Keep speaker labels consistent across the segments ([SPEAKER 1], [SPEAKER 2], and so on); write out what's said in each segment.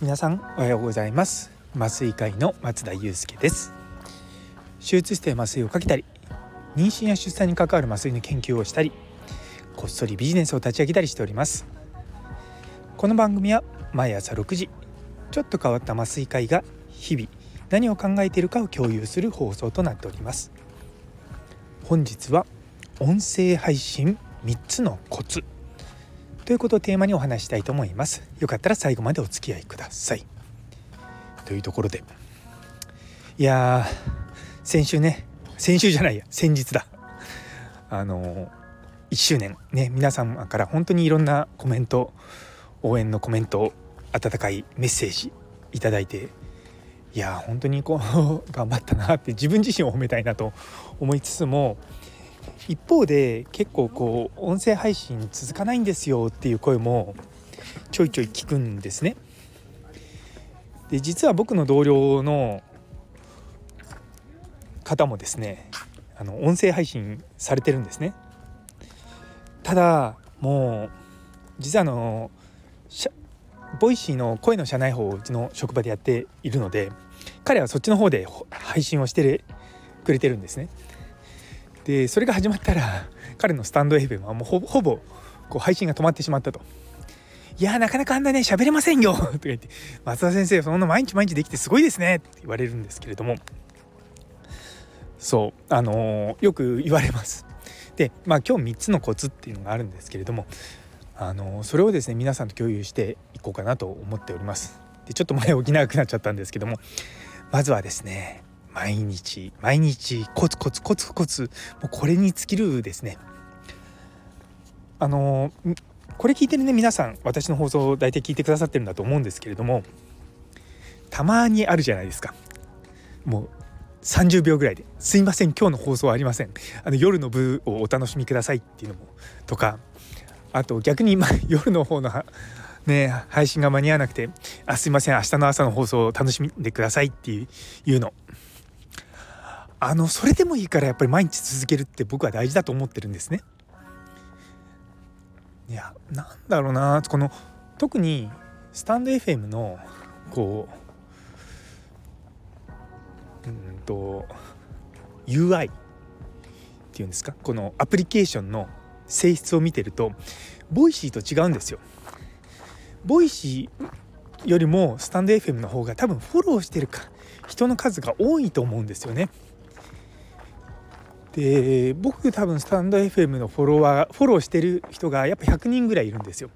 [SPEAKER 1] 皆さんおはようございます。麻酔科医の松田祐介です。手術室で麻酔をかけたり妊娠や出産に関わる麻酔の研究をしたりこっそりビジネスを立ち上げたりしております。この番組は毎朝6時ちょっと変わった麻酔科医が日々何を考えているかを共有する放送となっております。本日は音声配信3つのコツ。ということをテーマにお話したいと思います。よかったら最後までお付き合いください。というところで。いや先週ね先週じゃないや先日だ。あの1周年。ね皆様から本当にいろんなコメント応援のコメント温かいメッセージいただいていや本当にこう 頑張ったなって自分自身を褒めたいなと思いつつも一方で結構こう音声配信続かないんですよっていう声もちょいちょい聞くんですね。で実は僕の同僚の方もですねあの音声配信されてるんですね。ただもう実はあの Voicy の声の社内報をうちの職場でやっているので彼はそっちの方で配信をしてくれてるんですね。でそれが始まったら彼のスタンド FM はもうほほぼこう配信が止まってしまったと。いやなかなかあんなね喋れませんよとか言って「松田先生そんな毎日毎日できてすごいですね」って言われるんですけれどもそうあのー、よく言われます。でまあ今日3つのコツっていうのがあるんですけれどもあのー、それをですね皆さんと共有していこうかなと思っております。でちょっと前置き長くなっちゃったんですけどもまずはですね毎日毎日コツコツコツコツもうこれに尽きるですね。あのこれ聞いてるね皆さん私の放送を大体聞いてくださってるんだと思うんですけれどもたまにあるじゃないですか。もう30秒ぐらいで「すいません今日の放送はありません。あの夜の部をお楽しみください」っていうのもとかあと逆に、ま、夜の方のね配信が間に合わなくて「あすいません明日の朝の放送を楽しみでください」っていうの。あのそれでもいいからやっぱり毎日続けるって僕は大事だと思ってるんですね。いやなんだろうなこの特にスタンド FM のこううんと UI っていうんですか？このアプリケーションの性質を見てると Voicy と違うんですよ。ボイシーよりもスタンド FM の方が多分フォローしてるか人の数が多いと思うんですよね。で僕多分スタンド FM のフォロワーフォローしてる人がやっぱ100人ぐらいいるんですよ。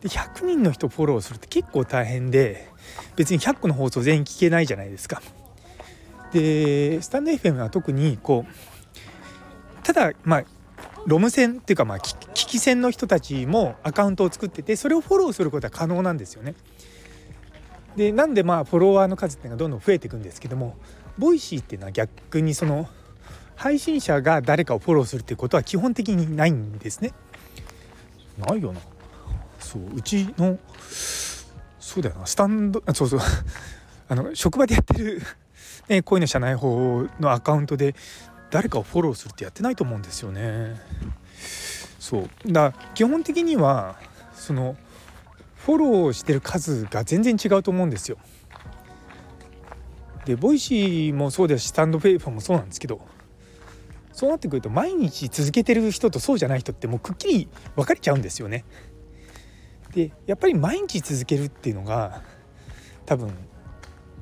[SPEAKER 1] で100人の人フォローするって結構大変で別に100個の放送全員聞けないじゃないですか。でスタンド FM は特にこうただまあロム線っていうかまあ聞き専の人たちもアカウントを作っててそれをフォローすることは可能なんですよね。でなんでまあフォロワーの数っていうのがどんどん増えていくんですけども Voicy っていうのは逆にその配信者が誰かをフォローするっていうことは基本的にないんですね。ないよな。そううちのそうだよなスタンドあそうそう あの職場でやってる、ね、声の社内報のアカウントで誰かをフォローするってやってないと思うんですよね。そうだ基本的にはそのフォローしてる数が全然違うと思うんですよ。で Voicy もそうですし stand.fm もそうなんですけどそうなってくると毎日続けてる人とそうじゃない人ってもうくっきり分かれちゃうんですよね。でやっぱり毎日続けるっていうのが多分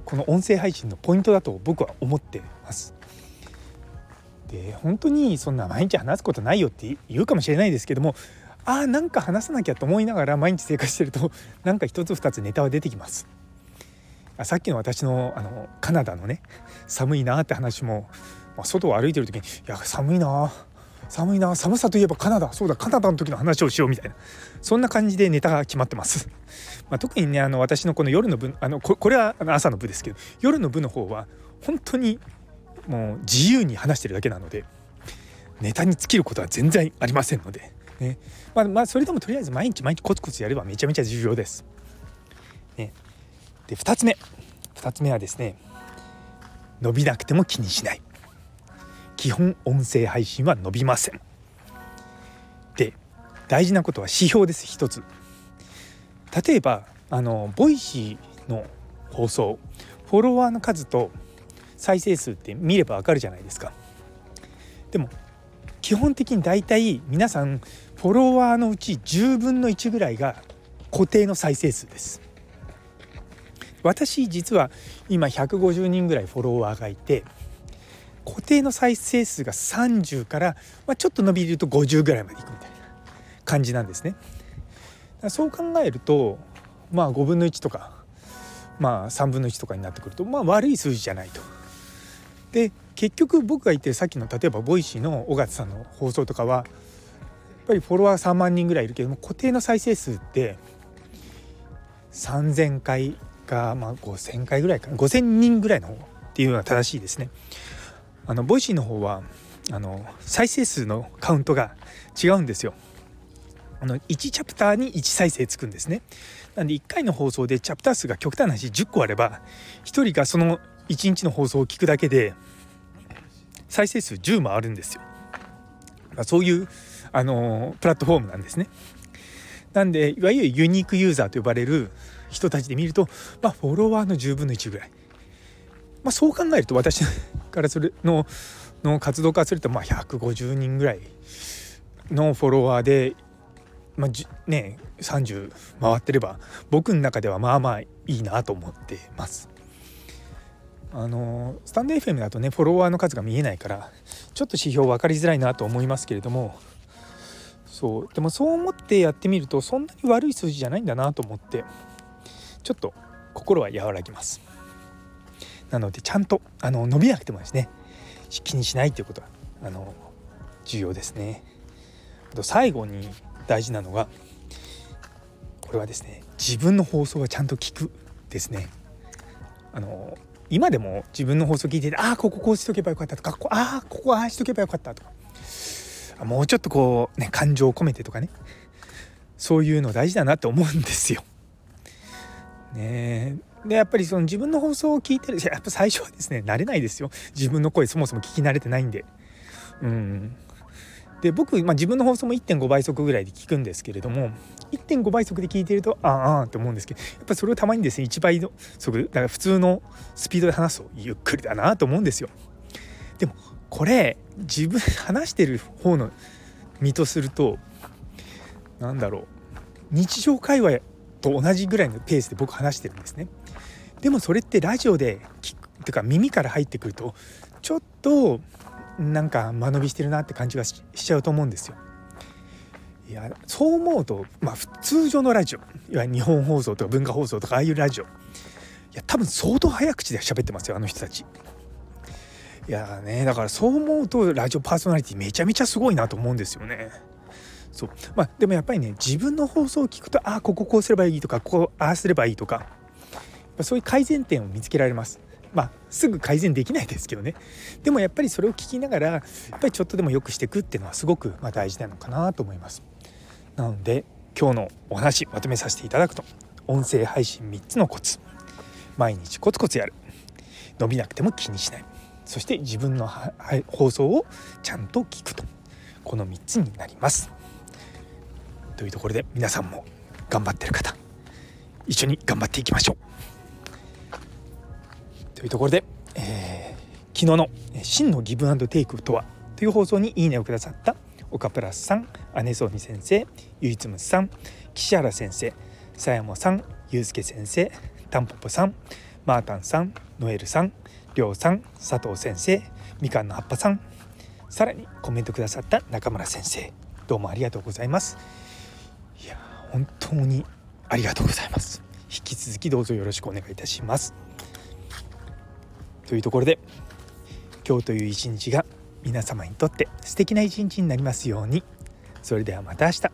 [SPEAKER 1] この音声配信のポイントだと僕は思ってます。で本当にそんな毎日話すことないよって言うかもしれないですけどもああなんか話さなきゃと思いながら毎日生活してると なんか一つ二つネタは出てきます。あさっきの私のあのカナダのね寒いなって話もまあ、外を歩いてる時に「いや寒いな。寒いな。寒さといえばカナダ。そうだカナダの時の話をしよう」みたいな。そんな感じでネタが決まってます。まあ、特にねあの私のこの夜の部あのこれは朝の部ですけど夜の部の方は本当にもう自由に話してるだけなのでネタに尽きることは全然ありませんので、ね。まあ、まあそれでもとりあえず毎日毎日コツコツやればめちゃめちゃ重要です。ね、で2つ目。2つ目はですね伸びなくても気にしない。基本音声配信は伸びません。で大事なことは指標です一つ。例えばあの Voicy の放送フォロワーの数と再生数って見ればわかるじゃないですか。でも基本的に大体皆さんフォロワーのうち10分の1ぐらいが固定の再生数です。私実は今150人ぐらいフォロワーがいて固定の再生数が30から、まあ、ちょっと伸びると50ぐらいまでいくみたいな感じなんですね。そう考えるとまあ5分の1とかまあ3分の1とかになってくるとまあ悪い数字じゃないと。で結局僕が言ってるさっきの例えば Voicy の尾形さんの放送とかはやっぱりフォロワー3万人ぐらいいるけども固定の再生数って3,000回か、まあ、5,000回ぐらいかな5,000人ぐらいの方っていうのが正しいですね。あの Voicy の方はあの再生数のカウントが違うんですよ。あの1チャプターに1再生つくんですね。なんで1回の放送でチャプター数が極端な話10個あれば1人がその1日の放送を聞くだけで再生数10もあるんですよ。まあ、そういうあのプラットフォームなんですね。なんでいわゆるユニークユーザーと呼ばれる人たちで見ると、まあ、フォロワーの10分の1ぐらい。まあ、そう考えると私からするのの活動からするとまあ150人ぐらいのフォロワーで、まあ、ね30回ってれば僕の中ではまあまあいいなと思ってます。あのスタンド FM だとねフォロワーの数が見えないからちょっと指標分かりづらいなと思いますけれどもそうでもそう思ってやってみるとそんなに悪い数字じゃないんだなと思ってちょっと心は和らぎます。なのでちゃんとあの伸びなくてもですね気にしないということはあの重要ですね。あと最後に大事なのがこれはですね自分の放送はちゃんと聞くですね。あの今でも自分の放送聞いててああこここうしとけばよかったとかああここああしとけばよかったとかもうちょっとこうね感情を込めてとかねそういうの大事だなって思うんですよ。ねでやっぱりその自分の放送を聞いてる やっぱ最初はですね慣れないですよ自分の声そもそも聞き慣れてないんで。うんで僕、まあ、自分の放送も1.5倍速ぐらいで聞くんですけれども1.5倍速で聞いてるとあああって思うんですけどやっぱそれをたまにですね1倍の速だから普通のスピードで話すとゆっくりだなと思うんですよ。でもこれ自分話してる方の身とすると何だろう日常会話と同じぐらいのペースで僕話してるんですね。でもそれってラジオで聞くとか耳から入ってくるとちょっとなんか間延びしてるなって感じがしちゃうと思うんですよ。いやそう思うと、まあ、通常のラジオいわゆる日本放送とか文化放送とかああいうラジオいや多分相当早口で喋ってますよあの人たち。いやねだからそう思うとラジオパーソナリティめちゃめちゃすごいなと思うんですよね。そうまあ、でもやっぱりね自分の放送を聞くとああこここうすればいいとかここああすればいいとかそういう改善点を見つけられます。まあ、すぐ改善できないですけどねでもやっぱりそれを聞きながらやっぱりちょっとでも良くしていくっていうのはすごくま大事なのかなと思います。なので今日のお話まとめさせていただくと音声配信3つのコツ毎日コツコツやる伸びなくても気にしないそして自分の放送をちゃんと聞くとこの3つになります。というところで皆さんも頑張ってる方一緒に頑張っていきましょう。というところで、えー、昨日の「真のギブアンドテイクとは?」という放送にいいねをくださった岡プラスさん姉ソニ先生ゆいつむさん岸原先生さやもさんゆうすけ先生たんぽぽさんマータンさんノエルさんりょうさん佐藤先生みかんの葉っぱさんさらにコメントくださった中村先生どうもありがとうございます本当にありがとうございます。引き続きどうぞよろしくお願いいたします。というところで今日という一日が皆様にとって素敵な一日になりますように。それではまた明日。